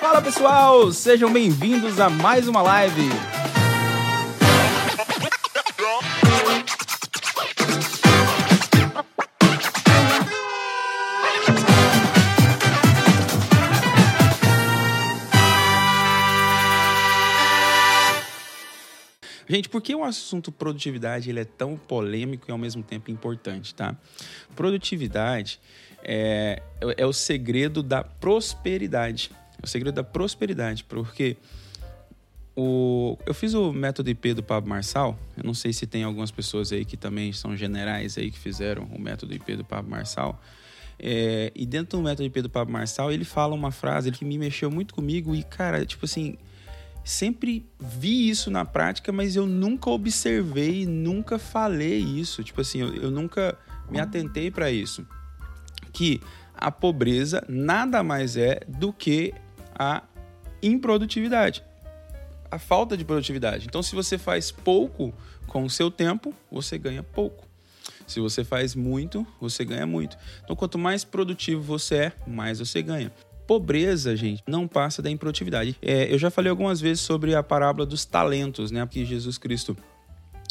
Fala pessoal, sejam bem-vindos a mais uma live. Gente, por que o assunto produtividade ele é tão polêmico e ao mesmo tempo importante, tá? Produtividade é, é o segredo da prosperidade. O segredo da prosperidade, porque o, eu fiz o método IP do Pablo Marçal. Eu não sei se tem algumas pessoas aí que também são generais aí que fizeram o método IP do Pablo Marçal. É, e dentro do método IP do Pablo Marçal, ele fala uma frase que me mexeu muito comigo e, cara, tipo assim, sempre vi isso na prática, mas eu nunca observei, nunca falei isso. Tipo assim, eu, eu nunca me atentei para isso. Que a pobreza nada mais é do que a improdutividade, a falta de produtividade. Então, se você faz pouco com o seu tempo, você ganha pouco. Se você faz muito, você ganha muito. Então, quanto mais produtivo você é, mais você ganha pobreza, gente, não passa da improdutividade. É, eu já falei algumas vezes sobre a parábola dos talentos, né? Que Jesus Cristo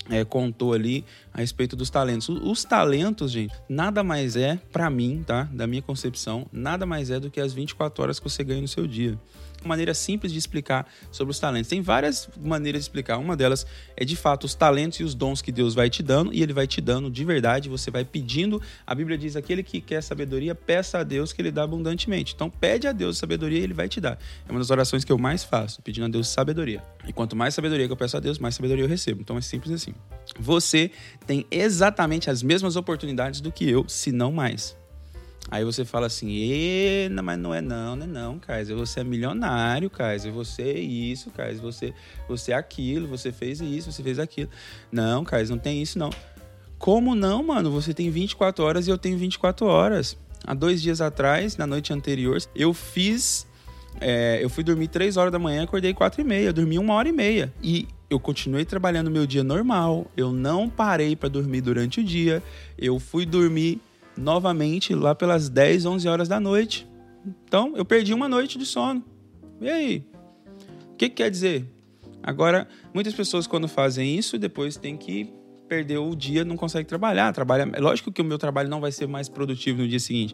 é, contou ali a respeito dos talentos. Os talentos, gente, nada mais é, para mim, tá? Da minha concepção, nada mais é do que as 24 horas que você ganha no seu dia maneira simples de explicar sobre os talentos. Tem várias maneiras de explicar. Uma delas é de fato os talentos e os dons que Deus vai te dando e ele vai te dando de verdade. Você vai pedindo. A Bíblia diz: aquele que quer sabedoria, peça a Deus que ele dá abundantemente. Então, pede a Deus sabedoria e ele vai te dar. É uma das orações que eu mais faço, pedindo a Deus sabedoria. E quanto mais sabedoria que eu peço a Deus, mais sabedoria eu recebo. Então, é simples assim. Você tem exatamente as mesmas oportunidades do que eu, se não mais. Aí você fala assim, não, mas não é não, não é não, Kaiser. Você é milionário, Kaiser. Você é isso, Kaiser. Você, você é aquilo, você fez isso, você fez aquilo. Não, Kaiser, não tem isso não. Como não, mano? Você tem 24 horas e eu tenho 24 horas. Há dois dias atrás, na noite anterior, eu fiz. É, eu fui dormir 3 horas da manhã, acordei 4 e meia. Dormi uma hora e meia. E eu continuei trabalhando meu dia normal. Eu não parei para dormir durante o dia. Eu fui dormir novamente lá pelas 10, 11 horas da noite. Então, eu perdi uma noite de sono. E aí? O que, que quer dizer? Agora, muitas pessoas quando fazem isso, depois tem que perder o dia, não consegue trabalhar. Trabalha, é lógico que o meu trabalho não vai ser mais produtivo no dia seguinte.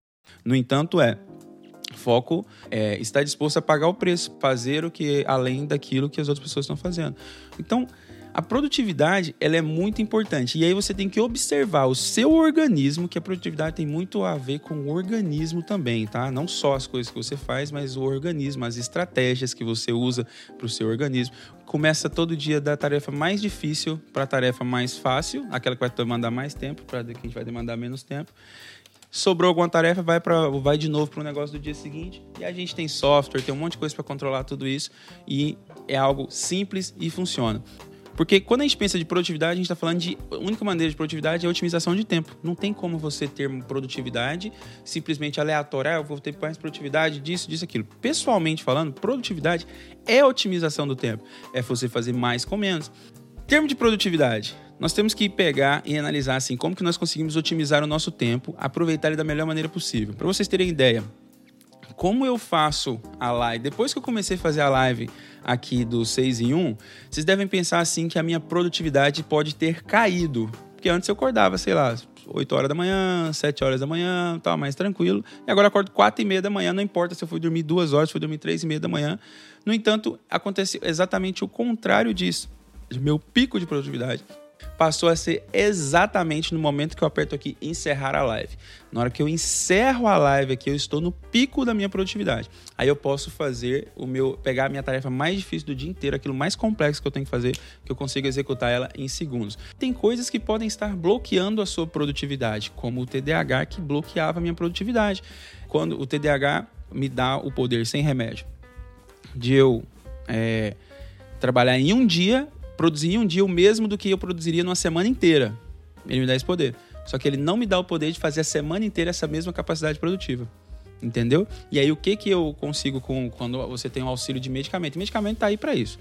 No entanto, é foco é estar disposto a pagar o preço, fazer o que além daquilo que as outras pessoas estão fazendo. Então, A produtividade, ela é muito importante. E aí você tem que observar o seu organismo, que a produtividade tem muito a ver com o organismo também, tá? Não só as coisas que você faz, mas o organismo, as estratégias que você usa para o seu organismo. Começa todo dia da tarefa mais difícil para a tarefa mais fácil, aquela que vai demandar mais tempo, para a que a gente vai demandar menos tempo sobrou alguma tarefa, vai, pra, vai de novo para o negócio do dia seguinte. E a gente tem software, tem um monte de coisa para controlar tudo isso. E é algo simples e funciona. Porque quando a gente pensa de produtividade, a gente está falando de. A única maneira de produtividade é a otimização de tempo. Não tem como você ter produtividade simplesmente aleatória. Ah, eu vou ter mais produtividade disso, disso, aquilo. Pessoalmente falando, produtividade é otimização do tempo. É você fazer mais com menos. Termo de produtividade. Nós temos que pegar e analisar assim como que nós conseguimos otimizar o nosso tempo, aproveitar ele da melhor maneira possível. Para vocês terem ideia, como eu faço a live, depois que eu comecei a fazer a live aqui do 6 em 1, vocês devem pensar assim que a minha produtividade pode ter caído. Porque antes eu acordava, sei lá, 8 horas da manhã, 7 horas da manhã, tal, mais tranquilo. E agora eu acordo 4 e meia da manhã, não importa se eu fui dormir 2 horas, se eu fui dormir 3 e meia da manhã. No entanto, acontece exatamente o contrário disso. Meu pico de produtividade passou a ser exatamente no momento que eu aperto aqui encerrar a live. Na hora que eu encerro a live aqui, eu estou no pico da minha produtividade. Aí eu posso fazer o meu pegar a minha tarefa mais difícil do dia inteiro, aquilo mais complexo que eu tenho que fazer, que eu consigo executar ela em segundos. Tem coisas que podem estar bloqueando a sua produtividade, como o TDAH que bloqueava a minha produtividade. Quando o TDAH me dá o poder sem remédio de eu é, trabalhar em um dia produzir em um dia o mesmo do que eu produziria numa semana inteira. Ele me dá esse poder. Só que ele não me dá o poder de fazer a semana inteira essa mesma capacidade produtiva. Entendeu? E aí o que que eu consigo com quando você tem um auxílio de medicamento? O medicamento está aí para isso.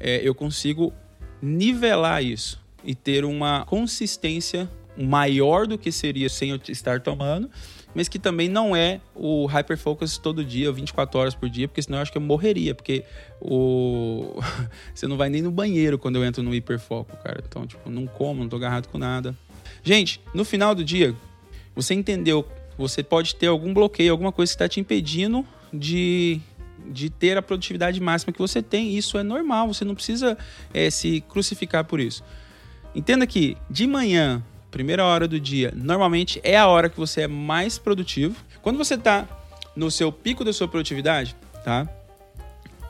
É, eu consigo nivelar isso e ter uma consistência maior do que seria sem eu estar tomando mas que também não é o hyperfocus todo dia, 24 horas por dia, porque senão eu acho que eu morreria, porque o você não vai nem no banheiro quando eu entro no hiperfoco, cara. Então, tipo, não como, não tô agarrado com nada. Gente, no final do dia, você entendeu, você pode ter algum bloqueio, alguma coisa que está te impedindo de de ter a produtividade máxima que você tem. Isso é normal, você não precisa é, se crucificar por isso. Entenda que de manhã primeira hora do dia, normalmente é a hora que você é mais produtivo. Quando você está no seu pico da sua produtividade, tá?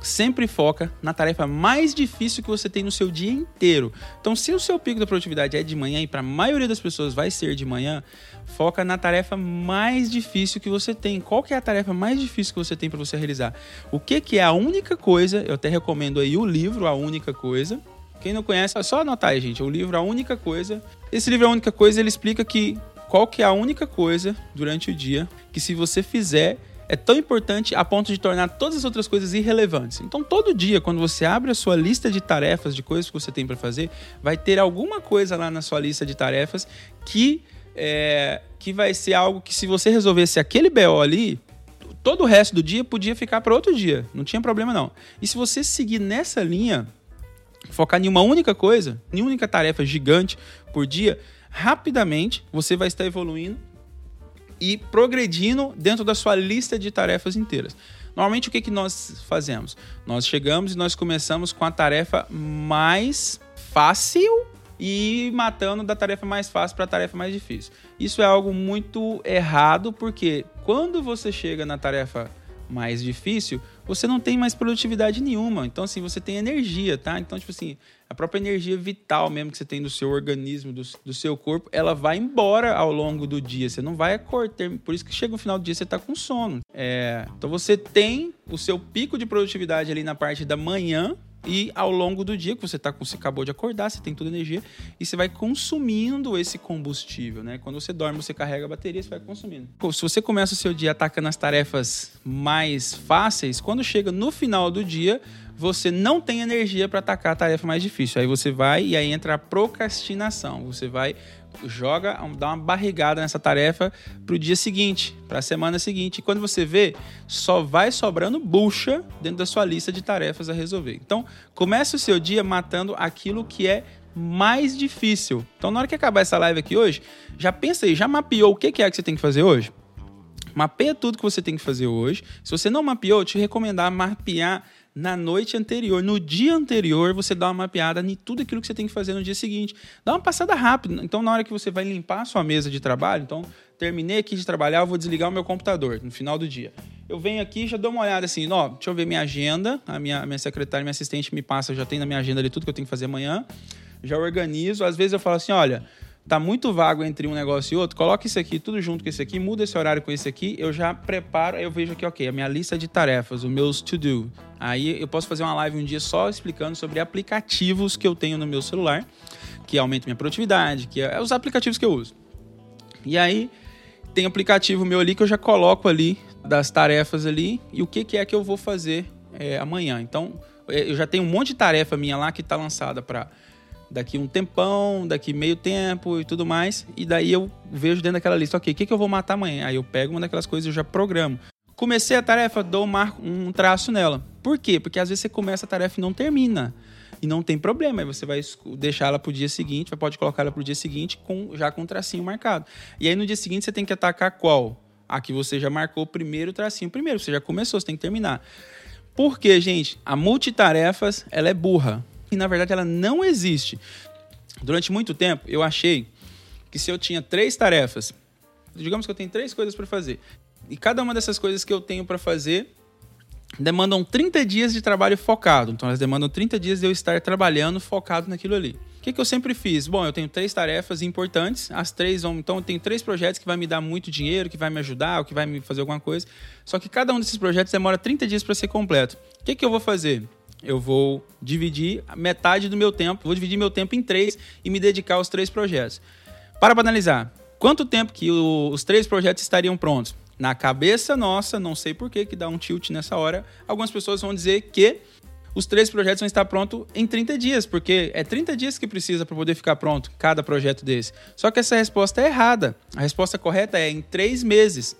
Sempre foca na tarefa mais difícil que você tem no seu dia inteiro. Então, se o seu pico da produtividade é de manhã e para a maioria das pessoas vai ser de manhã, foca na tarefa mais difícil que você tem. Qual que é a tarefa mais difícil que você tem para você realizar? O que que é a única coisa? Eu até recomendo aí o livro A Única Coisa, quem não conhece, é só anotar aí, gente. O livro A Única Coisa. Esse livro A Única Coisa, ele explica que qual que é a única coisa durante o dia que se você fizer é tão importante a ponto de tornar todas as outras coisas irrelevantes. Então, todo dia, quando você abre a sua lista de tarefas, de coisas que você tem para fazer, vai ter alguma coisa lá na sua lista de tarefas que, é, que vai ser algo que, se você resolvesse aquele BO ali, todo o resto do dia podia ficar para outro dia. Não tinha problema, não. E se você seguir nessa linha, focar em uma única coisa, em única tarefa gigante por dia, rapidamente você vai estar evoluindo e progredindo dentro da sua lista de tarefas inteiras. Normalmente o que, que nós fazemos? Nós chegamos e nós começamos com a tarefa mais fácil e matando da tarefa mais fácil para a tarefa mais difícil. Isso é algo muito errado porque quando você chega na tarefa mais difícil, você não tem mais produtividade nenhuma. Então, assim, você tem energia, tá? Então, tipo assim, a própria energia vital mesmo que você tem do seu organismo, do, do seu corpo, ela vai embora ao longo do dia. Você não vai acordar. Por isso que chega no final do dia você tá com sono. É, então, você tem o seu pico de produtividade ali na parte da manhã, e ao longo do dia que você tá você acabou de acordar, você tem toda a energia e você vai consumindo esse combustível, né? Quando você dorme, você carrega a bateria, você vai consumindo. Se você começa o seu dia atacando as tarefas mais fáceis, quando chega no final do dia, você não tem energia para atacar a tarefa mais difícil. Aí você vai e aí entra a procrastinação. Você vai joga, dá uma barrigada nessa tarefa para o dia seguinte, para a semana seguinte. E quando você vê, só vai sobrando bucha dentro da sua lista de tarefas a resolver. Então, comece o seu dia matando aquilo que é mais difícil. Então, na hora que acabar essa live aqui hoje, já pensa aí, já mapeou o que é que você tem que fazer hoje? Mapeia tudo que você tem que fazer hoje. Se você não mapeou, eu te recomendar mapear na noite anterior, no dia anterior, você dá uma mapeada em tudo aquilo que você tem que fazer no dia seguinte. Dá uma passada rápida. Então, na hora que você vai limpar a sua mesa de trabalho, então, terminei aqui de trabalhar, eu vou desligar o meu computador no final do dia. Eu venho aqui já dou uma olhada assim, ó, deixa eu ver minha agenda, a minha, minha secretária, minha assistente me passa, já tem na minha agenda ali tudo que eu tenho que fazer amanhã. Já organizo, às vezes eu falo assim, olha, tá muito vago entre um negócio e outro, coloca isso aqui tudo junto com esse aqui, muda esse horário com esse aqui, eu já preparo, eu vejo aqui, ok, a minha lista de tarefas, os meus to-do. Aí eu posso fazer uma live um dia só explicando sobre aplicativos que eu tenho no meu celular, que aumentam minha produtividade, que é os aplicativos que eu uso. E aí tem aplicativo meu ali que eu já coloco ali das tarefas ali e o que, que é que eu vou fazer é, amanhã. Então eu já tenho um monte de tarefa minha lá que está lançada para daqui um tempão, daqui meio tempo e tudo mais. E daí eu vejo dentro daquela lista, ok, o que, que eu vou matar amanhã? Aí eu pego uma daquelas coisas e já programo. Comecei a tarefa, dou um traço nela. Por quê? Porque às vezes você começa a tarefa e não termina. E não tem problema, aí você vai deixar ela para o dia seguinte, pode colocar ela para o dia seguinte com, já com um tracinho marcado. E aí no dia seguinte você tem que atacar qual? A que você já marcou o primeiro tracinho primeiro, você já começou, você tem que terminar. Por quê, gente? A multitarefas, ela é burra e na verdade ela não existe. Durante muito tempo eu achei que se eu tinha três tarefas, digamos que eu tenho três coisas para fazer, e cada uma dessas coisas que eu tenho para fazer demandam 30 dias de trabalho focado. Então elas demandam 30 dias de eu estar trabalhando focado naquilo ali. O que, que eu sempre fiz? Bom, eu tenho três tarefas importantes, as três vão. Então, eu tenho três projetos que vai me dar muito dinheiro, que vai me ajudar, ou que vai me fazer alguma coisa. Só que cada um desses projetos demora 30 dias para ser completo. O que, que eu vou fazer? Eu vou dividir metade do meu tempo, vou dividir meu tempo em três e me dedicar aos três projetos. Para analisar, quanto tempo que o, os três projetos estariam prontos? Na cabeça nossa, não sei por que que dá um tilt nessa hora, algumas pessoas vão dizer que os três projetos vão estar prontos em 30 dias, porque é 30 dias que precisa para poder ficar pronto cada projeto desse. Só que essa resposta é errada. A resposta correta é em três meses.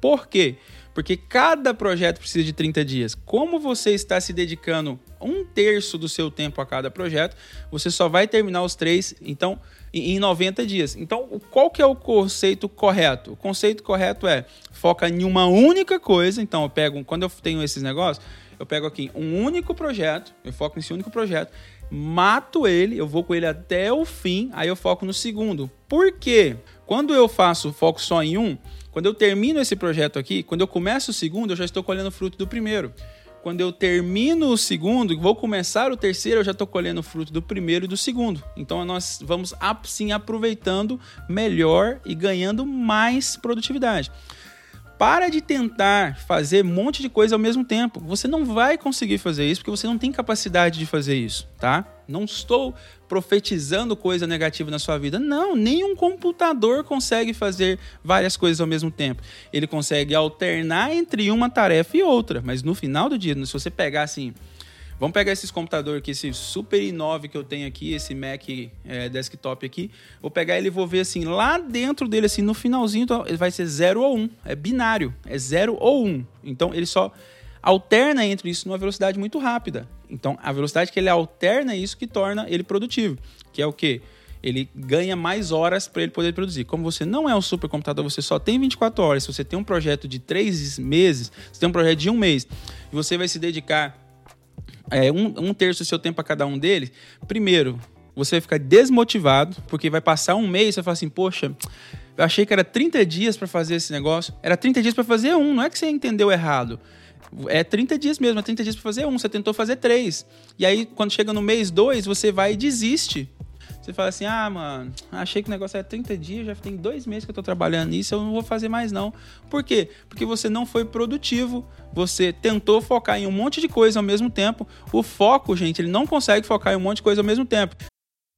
Por quê? Porque cada projeto precisa de 30 dias. Como você está se dedicando um terço do seu tempo a cada projeto, você só vai terminar os três, então, em 90 dias. Então, qual que é o conceito correto? O conceito correto é foca em uma única coisa. Então, eu pego, quando eu tenho esses negócios, eu pego aqui um único projeto, eu foco nesse único projeto, mato ele, eu vou com ele até o fim, aí eu foco no segundo. Por quê? Quando eu faço foco só em um, quando eu termino esse projeto aqui, quando eu começo o segundo, eu já estou colhendo fruto do primeiro. Quando eu termino o segundo, vou começar o terceiro, eu já estou colhendo fruto do primeiro e do segundo. Então nós vamos sim aproveitando melhor e ganhando mais produtividade. Para de tentar fazer um monte de coisa ao mesmo tempo. Você não vai conseguir fazer isso porque você não tem capacidade de fazer isso, tá? Não estou profetizando coisa negativa na sua vida. Não, nenhum computador consegue fazer várias coisas ao mesmo tempo. Ele consegue alternar entre uma tarefa e outra, mas no final do dia, se você pegar assim, Vamos pegar esses computadores aqui, esse Super i9 que eu tenho aqui, esse Mac é, desktop aqui. Vou pegar ele e vou ver assim, lá dentro dele, assim, no finalzinho, então, ele vai ser 0 ou 1. Um. É binário, é 0 ou 1. Um. Então ele só alterna entre isso numa velocidade muito rápida. Então a velocidade que ele alterna é isso que torna ele produtivo, que é o quê? Ele ganha mais horas para ele poder produzir. Como você não é um supercomputador, você só tem 24 horas. Se você tem um projeto de 3 meses, você tem um projeto de um mês, e você vai se dedicar é, um, um terço do seu tempo a cada um deles, primeiro, você vai ficar desmotivado, porque vai passar um mês e você fala assim, poxa, eu achei que era 30 dias para fazer esse negócio. Era 30 dias para fazer um, não é que você entendeu errado. É 30 dias mesmo, é 30 dias para fazer um, você tentou fazer três. E aí, quando chega no mês dois, você vai e desiste. Você fala assim: ah, mano, achei que o negócio era 30 dias, já tem dois meses que eu tô trabalhando nisso, eu não vou fazer mais não. Por quê? Porque você não foi produtivo, você tentou focar em um monte de coisa ao mesmo tempo. O foco, gente, ele não consegue focar em um monte de coisa ao mesmo tempo.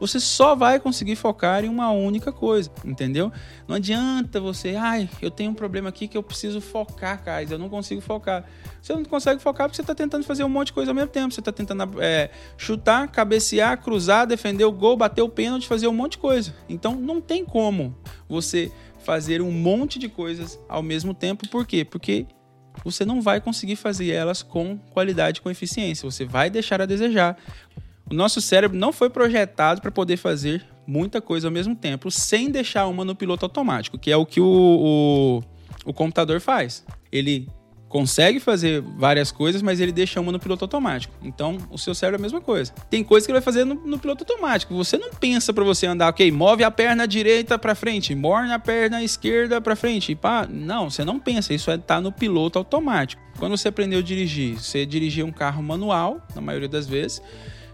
Você só vai conseguir focar em uma única coisa, entendeu? Não adianta você, ai, eu tenho um problema aqui que eu preciso focar, cara, eu não consigo focar. Você não consegue focar porque você está tentando fazer um monte de coisa ao mesmo tempo. Você está tentando é, chutar, cabecear, cruzar, defender o gol, bater o pênalti, fazer um monte de coisa. Então não tem como você fazer um monte de coisas ao mesmo tempo. Por quê? Porque você não vai conseguir fazer elas com qualidade, com eficiência. Você vai deixar a desejar. O nosso cérebro não foi projetado para poder fazer muita coisa ao mesmo tempo, sem deixar uma no piloto automático, que é o que o, o, o computador faz. Ele consegue fazer várias coisas, mas ele deixa uma no piloto automático. Então, o seu cérebro é a mesma coisa. Tem coisas que ele vai fazer no, no piloto automático. Você não pensa para você andar, ok, move a perna direita para frente, morne a perna esquerda para frente. E pá, não, você não pensa. Isso é tá no piloto automático. Quando você aprendeu a dirigir, você dirigia um carro manual, na maioria das vezes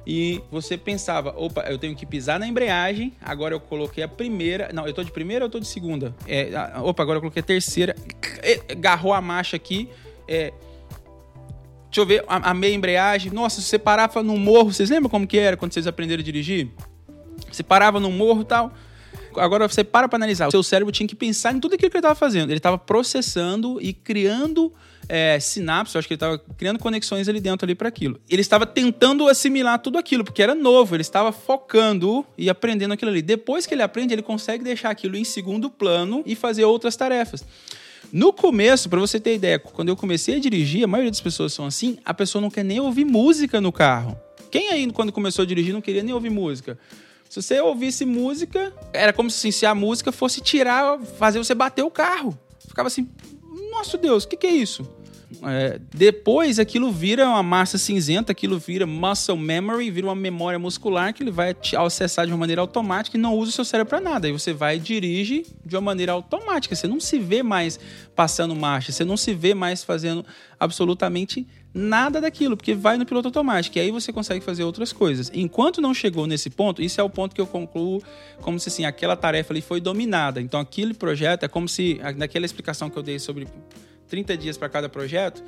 e você pensava, opa, eu tenho que pisar na embreagem, agora eu coloquei a primeira, não, eu tô de primeira ou eu tô de segunda? É, opa, agora eu coloquei a terceira, agarrou a marcha aqui, é, deixa eu ver, a, a meia embreagem, nossa, você parava no morro, vocês lembram como que era quando vocês aprenderam a dirigir? Você parava no morro e tal, agora você para para analisar, o seu cérebro tinha que pensar em tudo aquilo que ele estava fazendo, ele estava processando e criando é, sinapses, acho que ele estava criando conexões ali dentro ali para aquilo. Ele estava tentando assimilar tudo aquilo, porque era novo, ele estava focando e aprendendo aquilo ali. Depois que ele aprende, ele consegue deixar aquilo em segundo plano e fazer outras tarefas. No começo, para você ter ideia, quando eu comecei a dirigir, a maioria das pessoas são assim, a pessoa não quer nem ouvir música no carro. Quem aí, quando começou a dirigir, não queria nem ouvir música? Se você ouvisse música, era como se, se a música fosse tirar, fazer você bater o carro. Ficava assim, nosso Deus, o que, que é isso? É, depois aquilo vira uma massa cinzenta, aquilo vira muscle memory, vira uma memória muscular que ele vai acessar de uma maneira automática e não usa o seu cérebro para nada. Aí você vai e dirige de uma maneira automática. Você não se vê mais passando marcha, você não se vê mais fazendo absolutamente nada daquilo, porque vai no piloto automático. E aí você consegue fazer outras coisas. Enquanto não chegou nesse ponto, isso é o ponto que eu concluo como se assim, aquela tarefa ali foi dominada. Então aquele projeto é como se, naquela explicação que eu dei sobre 30 dias para cada projeto,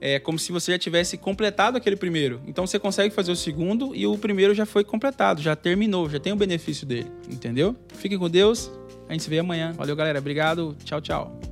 é como se você já tivesse completado aquele primeiro. Então você consegue fazer o segundo e o primeiro já foi completado, já terminou, já tem o benefício dele, entendeu? Fiquem com Deus, a gente se vê amanhã. Valeu, galera. Obrigado. Tchau, tchau.